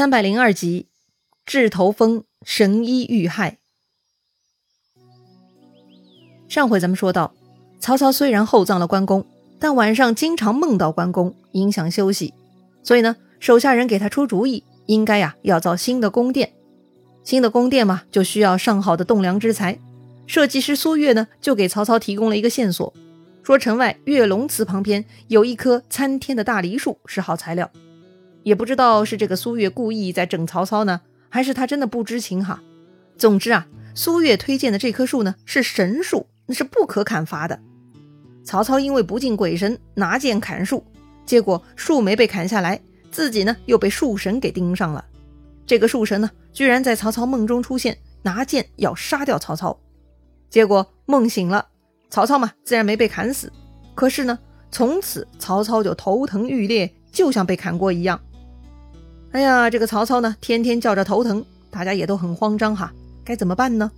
三百零二集，治头风，神医遇害。上回咱们说到，曹操虽然厚葬了关公，但晚上经常梦到关公，影响休息，所以呢，手下人给他出主意，应该呀要造新的宫殿。新的宫殿嘛，就需要上好的栋梁之材。设计师苏越呢，就给曹操提供了一个线索，说城外月龙祠旁边有一棵参天的大梨树，是好材料。也不知道是这个苏越故意在整曹操呢，还是他真的不知情哈。总之啊，苏越推荐的这棵树呢是神树，那是不可砍伐的。曹操因为不敬鬼神，拿剑砍树，结果树没被砍下来，自己呢又被树神给盯上了。这个树神呢，居然在曹操梦中出现，拿剑要杀掉曹操。结果梦醒了，曹操嘛自然没被砍死，可是呢，从此曹操就头疼欲裂，就像被砍过一样。哎呀，这个曹操呢，天天叫着头疼，大家也都很慌张哈，该怎么办呢？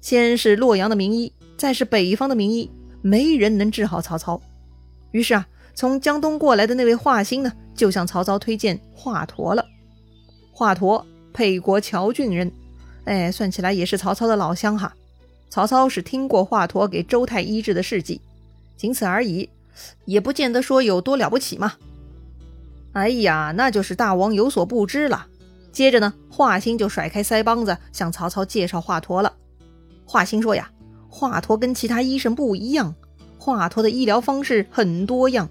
先是洛阳的名医，再是北方的名医，没人能治好曹操。于是啊，从江东过来的那位华歆呢，就向曹操推荐华佗了。华佗，沛国谯郡人，哎，算起来也是曹操的老乡哈。曹操是听过华佗给周泰医治的事迹，仅此而已，也不见得说有多了不起嘛。哎呀，那就是大王有所不知了。接着呢，华歆就甩开腮帮子向曹操介绍华佗了。华歆说呀，华佗跟其他医生不一样，华佗的医疗方式很多样，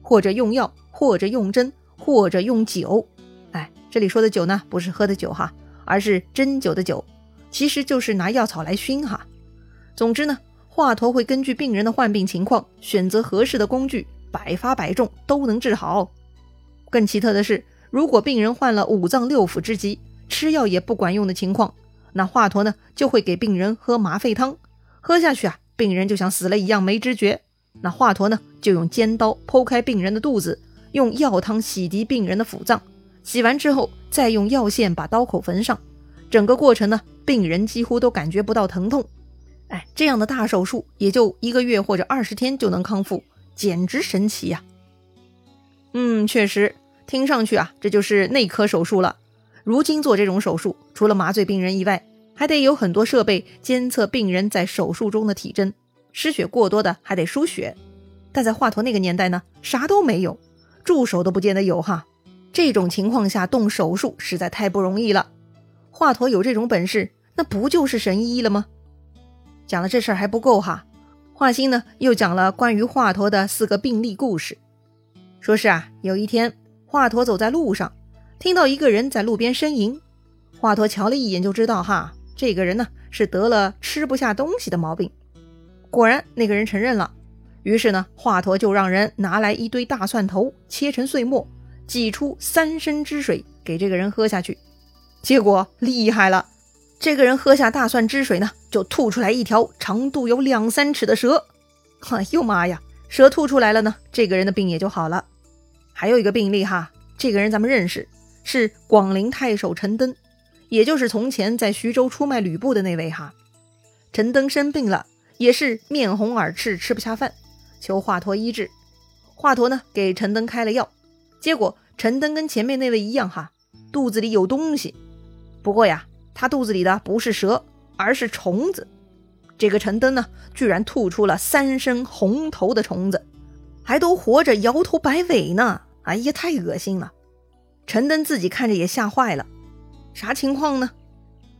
或者用药，或者用针，或者用酒。哎，这里说的酒呢，不是喝的酒哈，而是针灸的灸，其实就是拿药草来熏哈。总之呢，华佗会根据病人的患病情况，选择合适的工具，百发百中都能治好。更奇特的是，如果病人患了五脏六腑之疾，吃药也不管用的情况，那华佗呢就会给病人喝麻沸汤，喝下去啊，病人就像死了一样没知觉。那华佗呢就用尖刀剖开病人的肚子，用药汤洗涤病人的腑脏，洗完之后再用药线把刀口缝上，整个过程呢，病人几乎都感觉不到疼痛。哎，这样的大手术也就一个月或者二十天就能康复，简直神奇呀！嗯，确实。听上去啊，这就是内科手术了。如今做这种手术，除了麻醉病人以外，还得有很多设备监测病人在手术中的体征，失血过多的还得输血。但在华佗那个年代呢，啥都没有，助手都不见得有哈。这种情况下动手术实在太不容易了。华佗有这种本事，那不就是神医了吗？讲了这事儿还不够哈，华歆呢又讲了关于华佗的四个病例故事，说是啊，有一天。华佗走在路上，听到一个人在路边呻吟。华佗瞧了一眼就知道，哈，这个人呢是得了吃不下东西的毛病。果然，那个人承认了。于是呢，华佗就让人拿来一堆大蒜头，切成碎末，挤出三升汁水给这个人喝下去。结果厉害了，这个人喝下大蒜汁水呢，就吐出来一条长度有两三尺的蛇。哎呦妈呀，蛇吐出来了呢，这个人的病也就好了。还有一个病例哈，这个人咱们认识，是广陵太守陈登，也就是从前在徐州出卖吕布的那位哈。陈登生病了，也是面红耳赤，吃不下饭，求华佗医治。华佗呢给陈登开了药，结果陈登跟前面那位一样哈，肚子里有东西。不过呀，他肚子里的不是蛇，而是虫子。这个陈登呢，居然吐出了三身红头的虫子，还都活着，摇头摆尾呢。哎呀，太恶心了！陈登自己看着也吓坏了。啥情况呢？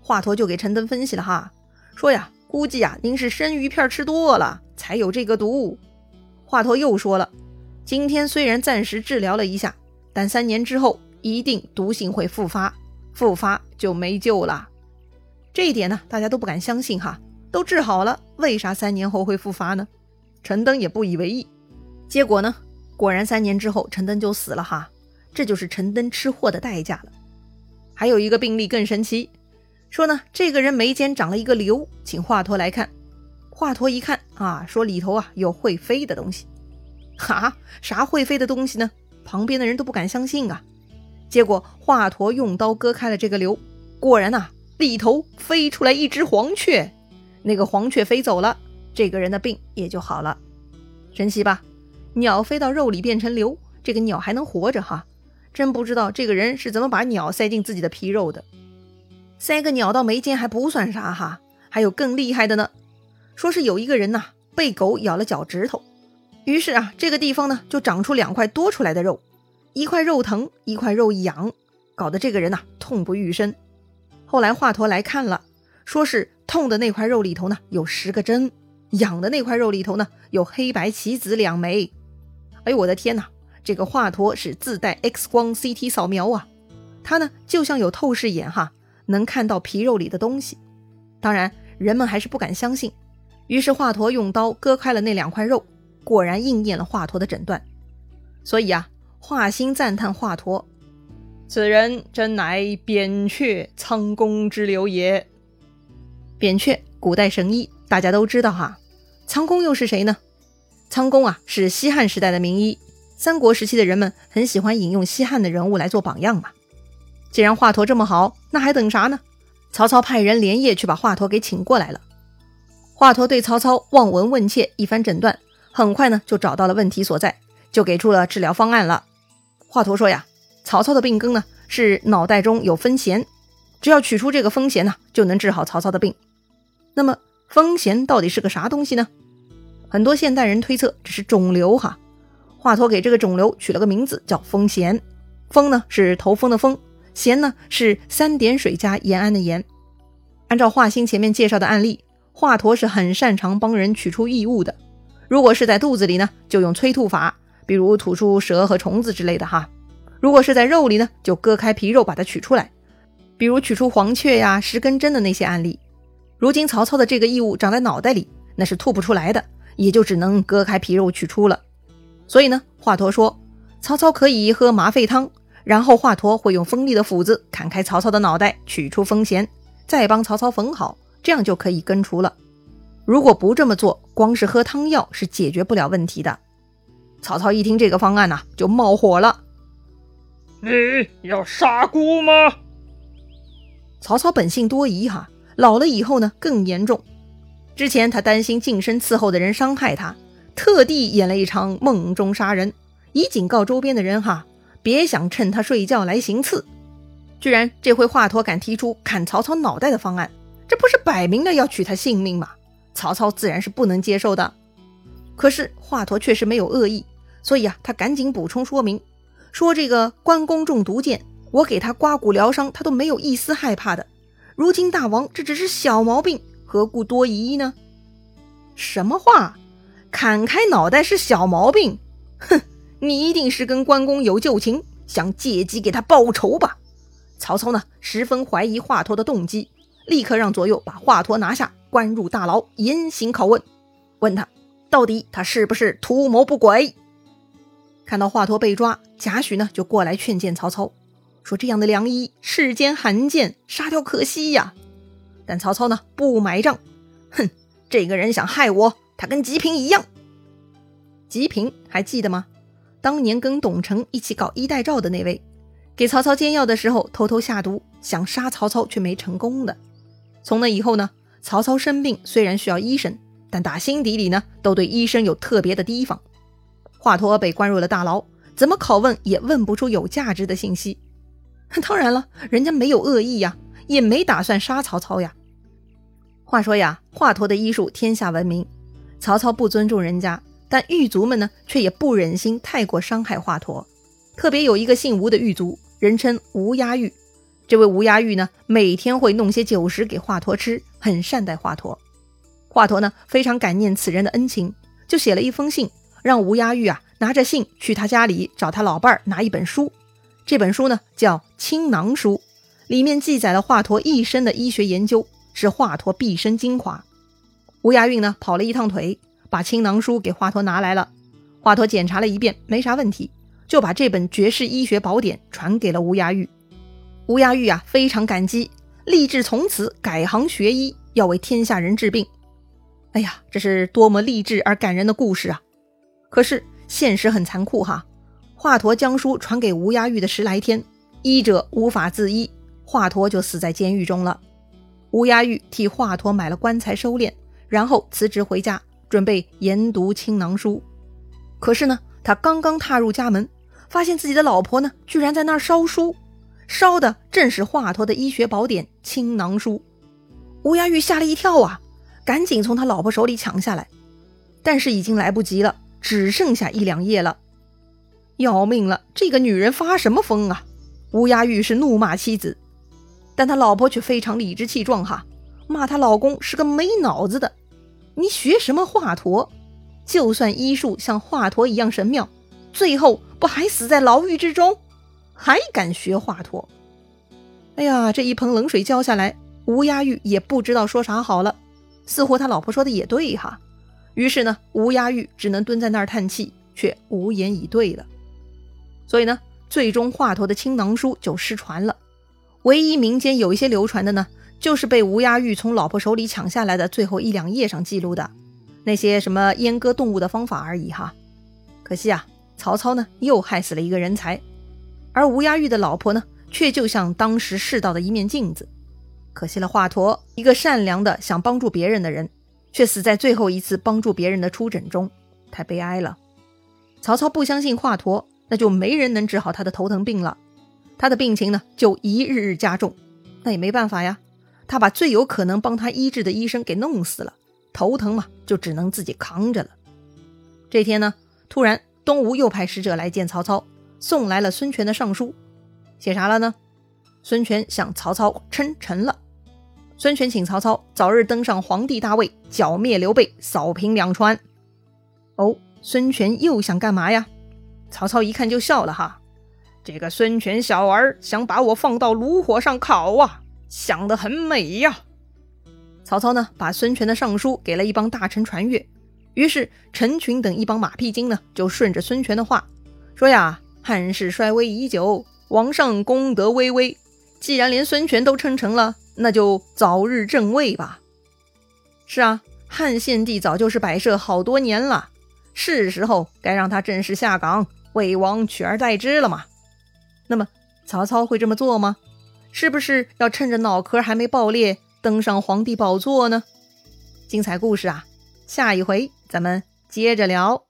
华佗就给陈登分析了哈，说呀，估计呀，您是生鱼片吃多了才有这个毒。华佗又说了，今天虽然暂时治疗了一下，但三年之后一定毒性会复发，复发就没救了。这一点呢，大家都不敢相信哈，都治好了，为啥三年后会复发呢？陈登也不以为意。结果呢？果然，三年之后，陈登就死了哈，这就是陈登吃货的代价了。还有一个病例更神奇，说呢，这个人眉间长了一个瘤，请华佗来看。华佗一看啊，说里头啊有会飞的东西。哈，啥会飞的东西呢？旁边的人都不敢相信啊。结果华佗用刀割开了这个瘤，果然呐，里头飞出来一只黄雀。那个黄雀飞走了，这个人的病也就好了，神奇吧？鸟飞到肉里变成瘤，这个鸟还能活着哈？真不知道这个人是怎么把鸟塞进自己的皮肉的。塞个鸟到眉间还不算啥哈，还有更厉害的呢。说是有一个人呐，被狗咬了脚趾头，于是啊，这个地方呢就长出两块多出来的肉，一块肉疼，一块肉痒，搞得这个人呐痛不欲生。后来华佗来看了，说是痛的那块肉里头呢有十个针，痒的那块肉里头呢有黑白棋子两枚。哎呦我的天哪，这个华佗是自带 X 光 CT 扫描啊，他呢就像有透视眼哈，能看到皮肉里的东西。当然，人们还是不敢相信。于是华佗用刀割开了那两块肉，果然应验了华佗的诊断。所以啊，华歆赞叹华佗：“此人真乃扁鹊苍公之流也。”扁鹊，古代神医，大家都知道哈。苍公又是谁呢？苍公啊，是西汉时代的名医。三国时期的人们很喜欢引用西汉的人物来做榜样嘛。既然华佗这么好，那还等啥呢？曹操派人连夜去把华佗给请过来了。华佗对曹操望闻问切一番诊断，很快呢就找到了问题所在，就给出了治疗方案了。华佗说呀，曹操的病根呢是脑袋中有风弦，只要取出这个风弦呢，就能治好曹操的病。那么风弦到底是个啥东西呢？很多现代人推测这是肿瘤哈。华佗给这个肿瘤取了个名字叫风涎，风呢是头风的风，涎呢是三点水加延安的延。按照华歆前面介绍的案例。华佗是很擅长帮人取出异物的，如果是在肚子里呢，就用催吐法，比如吐出蛇和虫子之类的哈；如果是在肉里呢，就割开皮肉把它取出来，比如取出黄雀呀、十根针的那些案例。如今曹操的这个异物长在脑袋里，那是吐不出来的，也就只能割开皮肉取出了。所以呢，华佗说曹操可以喝麻沸汤，然后华佗会用锋利的斧子砍开曹操的脑袋，取出风涎，再帮曹操缝好。这样就可以根除了。如果不这么做，光是喝汤药是解决不了问题的。曹操一听这个方案呐，就冒火了：“你要杀姑吗？”曹操本性多疑哈，老了以后呢更严重。之前他担心近身伺候的人伤害他，特地演了一场梦中杀人，以警告周边的人哈，别想趁他睡觉来行刺。居然这回华佗敢提出砍曹操脑袋的方案。这不是摆明了要取他性命吗？曹操自然是不能接受的。可是华佗确实没有恶意，所以啊，他赶紧补充说明，说这个关公中毒箭，我给他刮骨疗伤，他都没有一丝害怕的。如今大王这只是小毛病，何故多疑呢？什么话？砍开脑袋是小毛病？哼，你一定是跟关公有旧情，想借机给他报仇吧？曹操呢，十分怀疑华佗的动机。立刻让左右把华佗拿下，关入大牢，严刑拷问，问他到底他是不是图谋不轨。看到华佗被抓，贾诩呢就过来劝谏曹操，说这样的良医世间罕见，杀掉可惜呀。但曹操呢不买账，哼，这个人想害我，他跟吉平一样。吉平还记得吗？当年跟董承一起搞衣带诏的那位，给曹操煎药的时候偷偷下毒，想杀曹操却没成功的。从那以后呢，曹操生病虽然需要医生，但打心底里呢，都对医生有特别的提防。华佗被关入了大牢，怎么拷问也问不出有价值的信息。当然了，人家没有恶意呀，也没打算杀曹操呀。话说呀，华佗的医术天下闻名，曹操不尊重人家，但狱卒们呢，却也不忍心太过伤害华佗。特别有一个姓吴的狱卒，人称吴押狱。这位吴押狱呢，每天会弄些酒食给华佗吃，很善待华佗。华佗呢，非常感念此人的恩情，就写了一封信，让吴押狱啊拿着信去他家里找他老伴儿拿一本书。这本书呢叫《青囊书》，里面记载了华佗一生的医学研究，是华佗毕生精华。吴押狱呢跑了一趟腿，把《青囊书》给华佗拿来了。华佗检查了一遍，没啥问题，就把这本绝世医学宝典传给了吴押狱。吴押玉啊，非常感激，立志从此改行学医，要为天下人治病。哎呀，这是多么励志而感人的故事啊！可是现实很残酷哈。华佗将书传给吴押玉的十来天，医者无法自医，华佗就死在监狱中了。吴押玉替华佗买了棺材收殓，然后辞职回家，准备研读青囊书。可是呢，他刚刚踏入家门，发现自己的老婆呢，居然在那儿烧书，烧的正是华佗的医学宝典《青囊书》。乌鸦玉吓了一跳啊，赶紧从他老婆手里抢下来，但是已经来不及了，只剩下一两页了。要命了！这个女人发什么疯啊？乌鸦玉是怒骂妻子，但他老婆却非常理直气壮哈，骂她老公是个没脑子的。你学什么华佗？就算医术像华佗一样神妙，最后不还死在牢狱之中？还敢学华佗？哎呀，这一盆冷水浇下来。吴鸦玉也不知道说啥好了，似乎他老婆说的也对哈。于是呢，吴鸦玉只能蹲在那儿叹气，却无言以对了。所以呢，最终华佗的青囊书就失传了。唯一民间有一些流传的呢，就是被吴鸦玉从老婆手里抢下来的最后一两页上记录的那些什么阉割动物的方法而已哈。可惜啊，曹操呢又害死了一个人才，而吴鸦玉的老婆呢，却就像当时世道的一面镜子。可惜了，华佗一个善良的想帮助别人的人，却死在最后一次帮助别人的出诊中，太悲哀了。曹操不相信华佗，那就没人能治好他的头疼病了。他的病情呢，就一日日加重。那也没办法呀，他把最有可能帮他医治的医生给弄死了，头疼嘛，就只能自己扛着了。这天呢，突然东吴又派使者来见曹操，送来了孙权的上书，写啥了呢？孙权向曹操称臣了。孙权请曹操早日登上皇帝大位，剿灭刘备，扫平两川。哦，孙权又想干嘛呀？曹操一看就笑了哈，这个孙权小儿想把我放到炉火上烤啊，想得很美呀。曹操呢，把孙权的上书给了一帮大臣传阅，于是陈群等一帮马屁精呢，就顺着孙权的话说呀：“汉室衰微已久，王上功德巍巍，既然连孙权都称臣了。”那就早日正位吧。是啊，汉献帝早就是摆设好多年了，是时候该让他正式下岗，魏王取而代之了嘛。那么曹操会这么做吗？是不是要趁着脑壳还没爆裂登上皇帝宝座呢？精彩故事啊，下一回咱们接着聊。